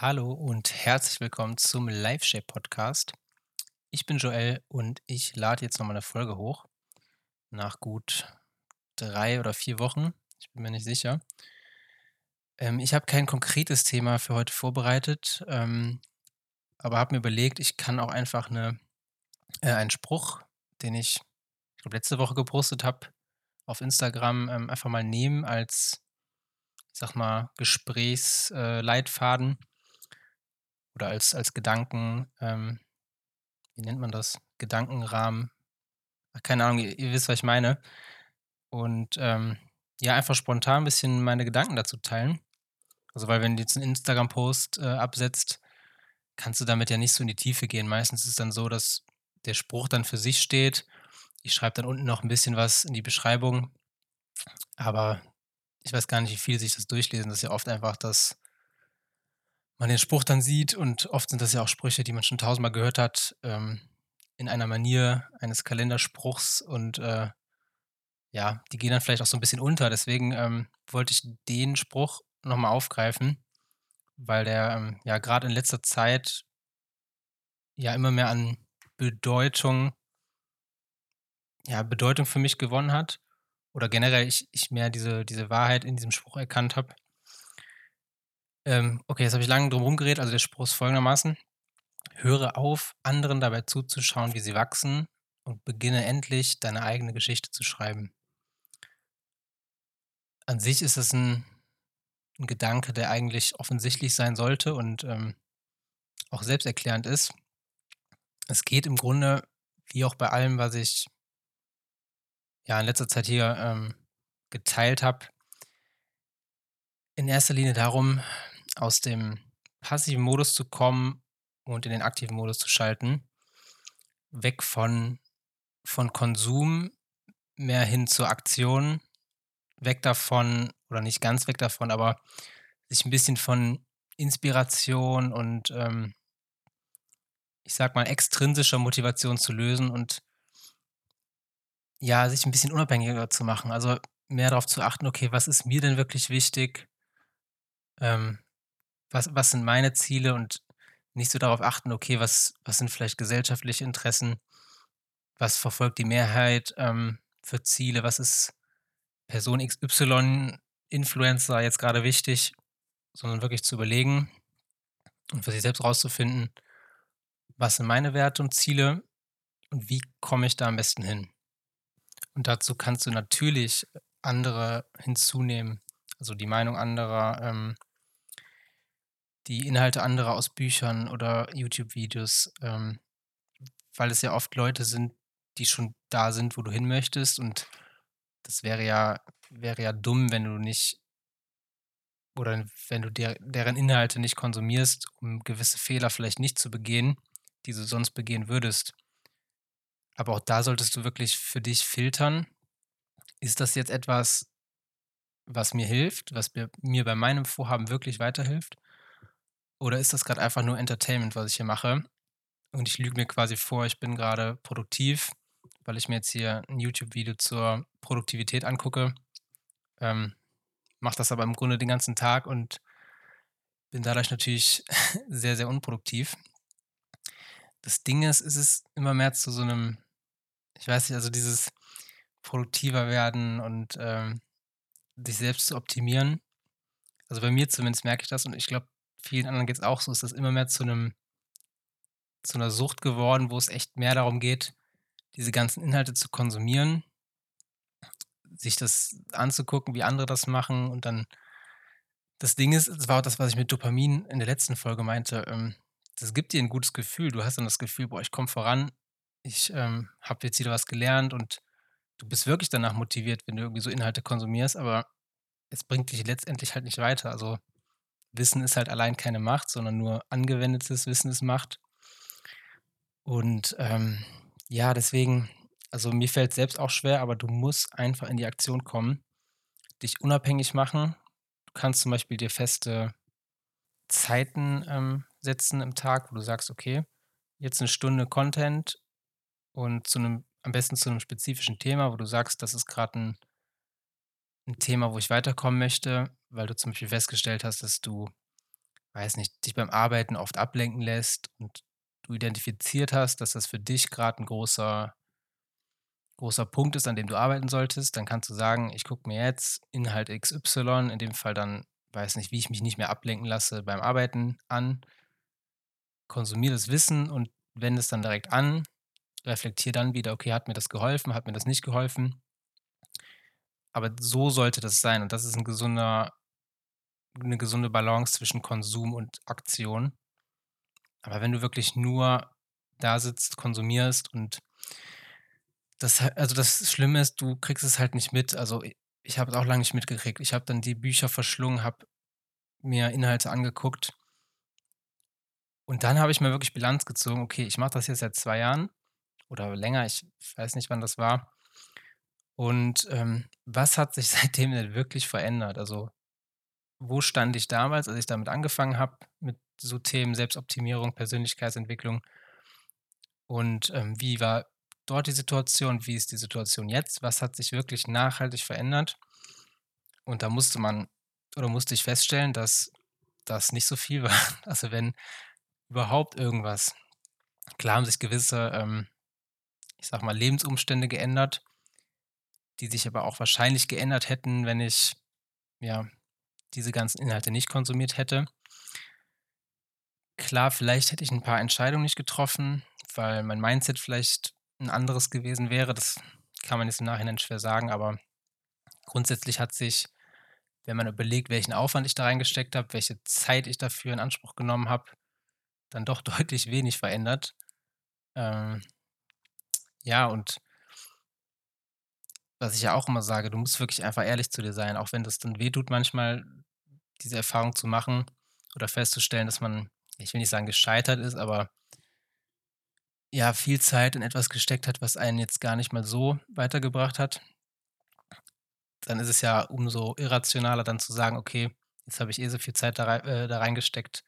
Hallo und herzlich willkommen zum LiveShape Podcast. Ich bin Joel und ich lade jetzt noch mal 'ne Folge hoch nach gut 3 oder 4 Wochen. Ich bin mir nicht sicher. Ähm, ich habe kein konkretes Thema für heute vorbereitet, ähm, aber habe mir überlegt, ich kann auch einfach 'ne äh, einen Spruch, den ich, ich glaube, letzte Woche gepostet habe auf Instagram, ähm, einfach mal nehmen als, sage mal, Gesprächs äh, oder als als Gedanken ähm, wie nennt man das? Gedankenrahmen. Ach, keine Ahnung, ihr ihr wisst, was ich meine. Und, ähm, ja, einfach spontan 'n bisschen meine Gedanken dazu teilen. Also, weil wenn du jetzt 'n Instagram-Post, äh, absetzt, kannst du damit ja nicht so in die Tiefe gehen. Meistens ist es dann so, dass der Spruch dann für sich steht. Ich schreibe dann unten noch 'n bisschen was in die Beschreibung, aber ich weiß gar nicht, wie viele sich das durchlesen. Das ist ja oft einfach, dass man den Spruch dann sieht und oft sind das ja auch Sprüche, die man schon tausendmal gehört hat, ähm, in einer Manier eines Kalenderspruchs und, äh, ja, die gehen dann vielleicht auch so 'n bisschen unter. Deswegen, ähm, wollte ich den Spruch noch mal aufgreifen, weil der, ähm, ja, grad in letzter Zeit ja, immer mehr an Bedeutung ja, Bedeutung für mich gewonnen hat oder generell ich ich mehr diese diese Wahrheit in diesem Spruch erkannt habe. Ähm, okay, jetzt habe ich lange drum rumgeredet. Also, der Spruch ist folgendermaßen: „Höre auf, anderen dabei zuzuschauen, wie sie wachsen und beginne endlich, deine eigene Geschichte zu schreiben.“ An sich ist es 'n 'n Gedanke, der eigentlich offensichtlich sein sollte und, ähm, auch selbsterklärend ist. Es geht im Grunde, wie auch bei allem, was ich ja, in letzter Zeit hier, ähm, geteilt habe in erster Linie darum, aus dem passiven Modus zu kommen und in den aktiven Modus zu schalten. Weg von von Konsum, mehr hin zur Aktion. Weg davon oder nicht ganz weg davon, aber sich 'n bisschen von Inspiration und, ähm ich sage mal, extrinsischer Motivation zu lösen und ja, sich 'n bisschen unabhängiger zu machen. Also, mehr darauf zu achten: „Okay, was ist mir denn wirklich wichtig?“ Ähm, was was sind meine Ziele und nicht so darauf achten: „Okay, was was sind vielleicht gesellschaftliche Interessen? Was verfolgt die Mehrheit, ähm, für Ziele? Was ist Person XY, Influencer jetzt grade wichtig?“ Sondern wirklich zu überlegen und für sich selbst rauszufinden: „Was sind meine Werte und Ziele und wie komme ich da am besten hin?“ Und dazu kannst du natürlich andere hinzunehmen, also, die Meinung anderer, ähm die Inhalte anderer aus Büchern oder YouTube-Videos, ähm, weil es ja oft Leute sind, die schon da sind, wo du hin möchtest und das wäre ja wäre ja dumm, wenn du nicht oder wenn du der deren Inhalte nicht konsumierst, um gewisse Fehler vielleicht nicht zu begehen, die du sonst begehen würdest. Aber auch da solltest du wirklich für dich filtern: „Ist das jetzt etwas, was mir hilft, was mir mir bei meinem Vorhaben wirklich weiterhilft? Oder ist das grad einfach nur Entertainment, was ich hier mache und ich lüge mir quasi vor, ich bin grade produktiv, weil ich mir jetzt hier 'n YouTube-Video zur Produktivität angucke, ähm, mache das aber im Grunde den ganzen Tag und bin dadurch natürlich sehr, sehr unproduktiv.“ Das Ding ist, es ist immer mehr zu so 'nem ich weiß nicht, also, dieses produktiver werden und, ähm, sich selbst zu optimieren. Also, bei mir zumindest merke ich das und ich glaube, vielen anderen geht's auch so, ist das immer mehr zu 'nem zu 'ner Sucht geworden, wo es echt mehr darum geht, diese ganzen Inhalte zu konsumieren sich das anzugucken, wie andere das machen und dann das Ding ist, es war auch das, was ich mit Dopamin in der letzten Folge meinte, ähm, das gibt dir 'n gutes Gefühl. Du hast dann das Gefühl: „Boah, ich komme voran. Ich, ähm, habe jetzt wieder was gelernt“ und du bist wirklich danach motiviert, wenn du irgendwie so Inhalte konsumierst, aber es bringt dich letztendlich halt nicht weiter. Also, Wissen ist halt allein keine Macht, sondern nur angewendetes Wissen ist Macht. Und, ähm, ja, deswegen also, mir fällt's selbst auch schwer, aber du musst einfach in die Aktion kommen, dich unabhängig machen. Du kannst zum Beispiel dir feste Zeiten, ähm, setzen im Tag, wo du sagst: „Okay, jetzt 'ne Stunde Content“ und zu 'nem am besten zu 'nem spezifischen Thema, wo du sagst, das ist grad 'n 'n Thema, wo ich weiterkommen möchte, weil du zum Beispiel festgestellt hast, dass du weiß nicht, dich beim Arbeiten oft ablenken lässt und du identifiziert hast, dass das für dich grad 'n großer großer Punkt ist, an dem du arbeiten solltest, dann kannst du sagen: „Ich gucke mir jetzt Inhalt XY“, in dem Fall dann, weiß nicht, wie ich mich nicht mehr ablenken lasse beim Arbeiten an konsumiere das Wissen und wende es dann direkt an, reflektiere dann wieder: „Okay, hat mir das geholfen, hat mir das nicht geholfen?“ Aber so sollte das sein und das ist 'n gesunder 'ne gesunde Balance zwischen Konsum und Aktion. Aber wenn du wirklich nur da sitzt, konsumierst und das also, das Schlimme ist, du kriegst es halt nicht mit. Also, ich habe es auch lange nicht mitgekriegt. Ich habe dann die Bücher verschlungen, habe mir Inhalte angeguckt und dann habe ich mal wirklich Bilanz gezogen: „Okay, ich mache das jetzt seit 2 Jahren oder länger, ich weiß nicht, wann das war.“ Und, ähm, was hat sich seitdem denn wirklich verändert? Also, wo stand ich damals, als ich damit angefangen habe, mit so Themen Selbstoptimierung, Persönlichkeitsentwicklung? Und, ähm, wie war dort die Situation? Wie ist die Situation jetzt? Was hat sich wirklich nachhaltig verändert? Und da musste man oder musste ich feststellen, dass das nicht so viel war. Also, wenn überhaupt irgendwas. Klar haben sich gewisse, ähm, ich sage mal, Lebensumstände geändert, die sich aber auch wahrscheinlich geändert hätten, wenn ich, ja, diese ganzen Inhalte nicht konsumiert hätte. Klar, vielleicht hätte ich 'n paar Entscheidungen nicht getroffen, weil mein Mindset vielleicht 'n anderes gewesen wäre. Das kann man jetzt im Nachhinein schwer sagen, aber grundsätzlich hat sich, wenn man überlegt, welchen Aufwand ich da reingesteckt habe, welche Zeit ich dafür in Anspruch genommen habe, dann doch deutlich wenig verändert. Ähm, ja, und was ich ja auch immer sage, du musst wirklich einfach ehrlich zu dir sein, auch wenn das dann wehtut manchmal, diese Erfahrung zu machen oder festzustellen, dass man, ich will nicht sagen, gescheitert ist, aber ja, viel Zeit in etwas gesteckt hat, was einen jetzt gar nicht mal so weitergebracht hat. Dann ist es ja umso irrationaler, dann zu sagen: „Okay, jetzt habe ich eh so viel Zeit da äh, da reingesteckt,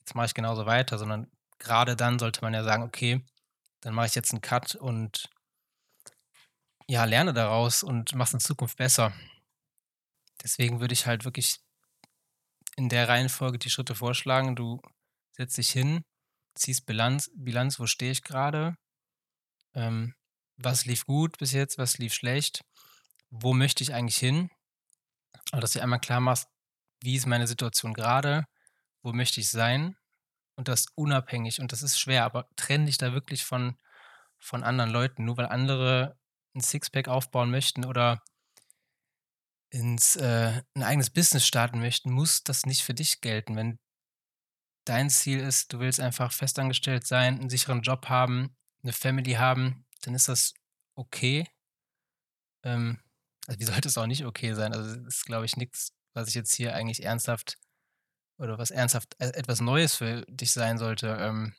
jetzt mache ich genauso weiter“, sondern grade dann sollte man ja sagen: „Okay, dann mache ich jetzt 'n Cut und“ „ja, lerne daraus und mache es in Zukunft besser.“ Deswegen würde ich halt wirklich in der Reihenfolge die Schritte vorschlagen. Du setzt dich hin, ziehst Bilanz Bilanz: „Wo stehe ich grade? Ähm, was lief gut bis jetzt, was lief schlecht? Wo möchte ich eigentlich hin?“ Und dass du einmal klar machst: „Wie ist meine Situation grade? Wo möchte ich sein?“ Und das unabhängig und das ist schwer, aber trenne dich da wirklich von von anderen Leuten. Nur weil andere 'n Sixpack aufbauen möchten oder ins äh, 'n eigenes Business starten möchten, muss das nicht für dich gelten. Wenn dein Ziel ist, du willst einfach festangestellt sein, 'n sicheren Job haben, 'ne Family haben, dann ist das okay. Ähm, also, wie sollte es auch nicht okay sein? Also, das ist, glaube ich, nix, was ich jetzt hier eigentlich ernsthaft oder was ernsthaft e etwas Neues für dich sein sollte, ähm.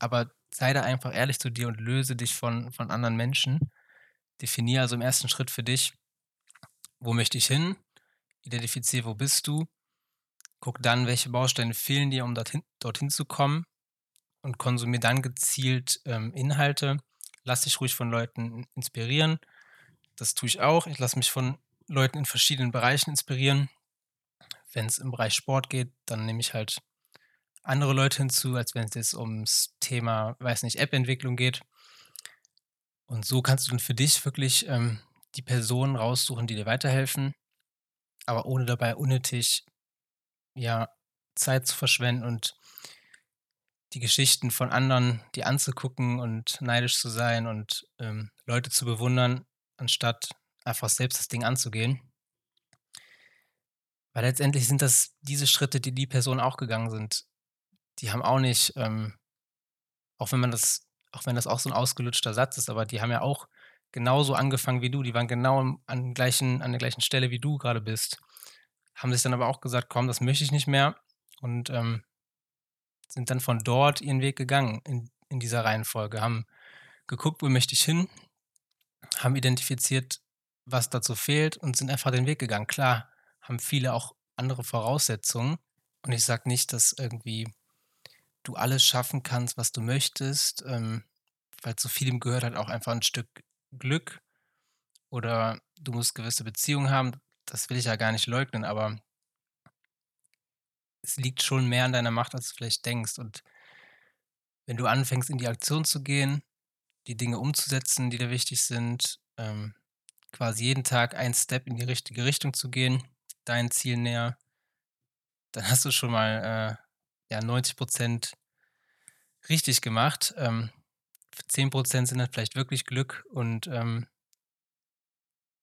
Aber sei da einfach ehrlich zu dir und löse dich von von anderen Menschen. Definiere also im 1. Schritt für dich: „Wo möchte ich hin?“ Identifiziere: „Wo bist du?“ Gucke dann, welche Bausteine fehlen dir, um dorthin dorthin zu kommen und konsumiere dann gezielt, ähm, Inhalte. Lass dich ruhig von Leuten inspirieren. Das tue ich auch. Ich lasse mich von Leuten in verschiedenen Bereichen inspirieren. Wenn's im Bereich Sport geht, dann nehme ich halt andere Leute hinzu, als wenn's jetzt ums Thema, weiß nicht, App-Entwicklung geht. Und so kannst du dann für dich wirklich, ähm, die Personen raussuchen, die dir weiterhelfen, aber ohne dabei unnötig, ja, Zeit zu verschwenden und die Geschichten von anderen dir anzugucken und neidisch zu sein und, ähm, Leute zu bewundern, anstatt einfach selbst das Ding anzugehen. Weil letztendlich sind das diese Schritte, die die Personen auch gegangen sind. Die haben auch nicht, ähm auch wenn man das auch wenn das auch so 'n ausgelutschter Satz ist, aber die haben ja auch genauso angefangen wie du. Die waren genau an gleichen an der gleichen Stelle, wie du grade bist. Haben sich dann aber auch gesagt: „Komm, das möchte ich nicht mehr“, und, ähm, sind dann von dort ihren Weg gegangen in in dieser Reihenfolge, haben geguckt: „Wo möchte ich hin?“ Haben identifiziert, was dazu fehlt und sind einfach den Weg gegangen. Klar, haben viele auch andere Voraussetzungen und ich sage nicht, dass irgendwie du alles schaffen kannst, was du möchtest, ähm, weil zu vielem gehört halt auch einfach 'n Stück Glück oder du musst gewisse Beziehungen haben. Das will ich ja gar nicht leugnen, aber es liegt schon mehr an deiner Macht, als du vielleicht denkst. Und wenn du anfängst, in die Aktion zu gehen, die Dinge umzusetzen, die dir wichtig sind, ähm, quasi jeden Tag ein Step in die richtige Richtung zu gehen, dein Ziel näher, dann hast du schon mal, äh, ja, 90% richtig gemacht. Ähm, 10% sind dann vielleicht wirklich Glück und, ähm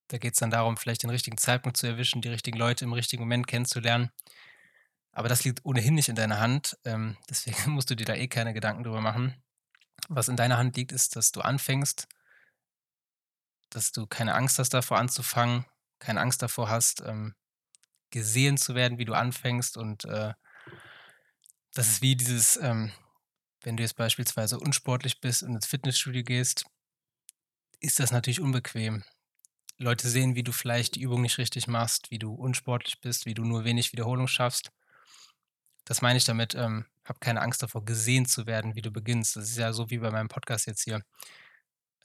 da geht's dann darum, vielleicht den richtigen Zeitpunkt zu erwischen, die richtigen Leute im richtigen Moment kennenzulernen. Aber das liegt ohnehin nicht in deiner Hand, ähm, deswegen musst du dir da eh keine Gedanken drüber machen. Was in deiner Hand liegt, ist, dass du anfängst dass du keine Angst hast, davor anzufangen, keine Angst davor hast, ähm, gesehen zu werden, wie du anfängst und, äh das ist wie dieses, ähm wenn du jetzt beispielsweise unsportlich bist und ins Fitnessstudio gehst, ist das natürlich unbequem. Leute sehen, wie du vielleicht die Übung nicht richtig machst, wie du unsportlich bist, wie du nur wenig Wiederholung schaffst. Das meine ich damit, ähm, habe keine Angst davor, gesehen zu werden, wie du beginnst. Das ist ja so wie bei meinem Podcast jetzt hier.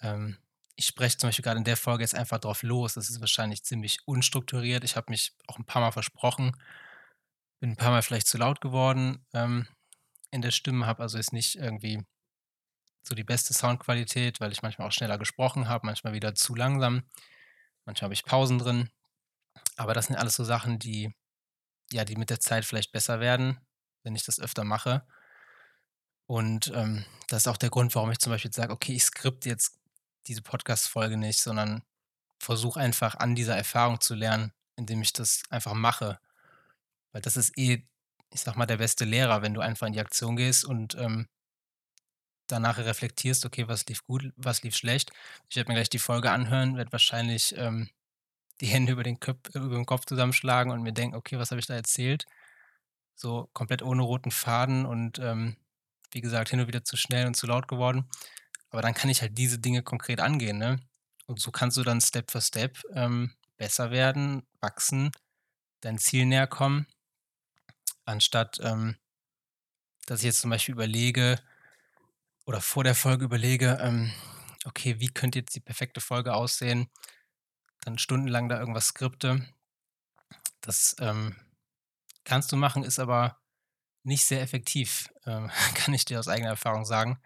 Ähm, ich spreche zum Beispiel grade in der Folge jetzt einfach drauf los. Das ist wahrscheinlich ziemlich unstrukturiert. Ich habe mich auch 'n paarmal versprochen, bin 'n paarmal vielleicht zu laut geworden, ähm, in der Stimme, habe also jetzt nicht irgendwie so die beste Soundqualität, weil ich manchmal auch schneller gesprochen habe, manchmal wieder zu langsam. Manchmal habe ich Pausen drin. Aber das sind alles so Sachen, die ja, die mit der Zeit vielleicht besser werden, wenn ich das öfter mache. Und, ähm, das ist auch der Grund, warum ich zum Beispiel sage: „Okay, ich skripte jetzt diese Podcast-Folge nicht, sondern versuche einfach an dieser Erfahrung zu lernen, indem ich das einfach mache.“ Weil das ist eh, ich sage mal, der beste Lehrer, wenn du einfach in die Aktion gehst und, ähm danach reflektierst: „Okay, was lief gut, was lief schlecht?“ Ich werde mir gleich die Folge anhören, werde wahrscheinlich, ähm, die Hände über den Köp über den Kopf zusammenschlagen und mir denken: „Okay, was habe ich da erzählt?“ So komplett ohne roten Faden und, ähm, wie gesagt, hin und wieder zu schnell und zu laut geworden. Aber dann kann ich halt diese Dinge konkret angehen, ne? Und so kannst du dann Step für Step, ähm, besser werden, wachsen, deinem Ziel näher kommen, anstatt, ähm, dass ich jetzt zum Beispiel überlege oder vor der Folge überlege, ähm: „Okay, wie könnte jetzt die perfekte Folge aussehen?“ Dann stundenlang da irgendwas skripte. Das, ähm, kannst du machen, ist aber nicht sehr effektiv, ähm, kann ich dir aus eigener Erfahrung sagen.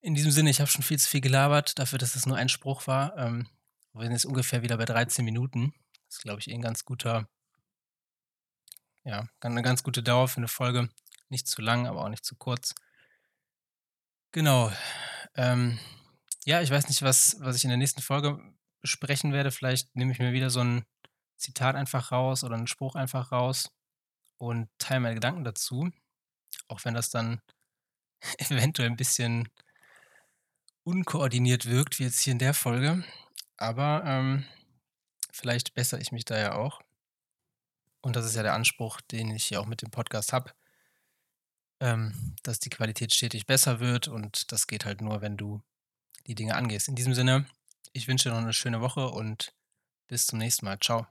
In diesem Sinne, ich habe schon viel zu viel gelabert dafür, dass es nur ein Spruch war. Ähm, wir sind jetzt ungefähr wieder bei 13 Minuten. Das ist, glaube ich, eh 'n ganz guter ja, gan 'ne ganz gute Dauer für 'ne Folge. Nicht zu lang, aber auch nicht zu kurz. Genau. Ähm, ja, ich weiß nicht, was was ich in der nächsten Folge besprechen werde. Vielleicht nehme ich mir wieder so 'n Zitat einfach raus oder 'n Spruch einfach raus und teile meine Gedanken dazu, auch wenn das dann eventuell 'n bisschen unkoordiniert wirkt, wie jetzt hier in der Folge. Aber, ähm, vielleicht bessere ich mich da ja auch. Und das ist ja der Anspruch, den ich hier auch mit dem Podcast habe ähm, dass die Qualität stetig besser wird und das geht halt nur, wenn du die Dinge angehst. In diesem Sinne, ich wünsche dir noch 'ne schöne Woche und bis zum nächsten Mal. Tschau.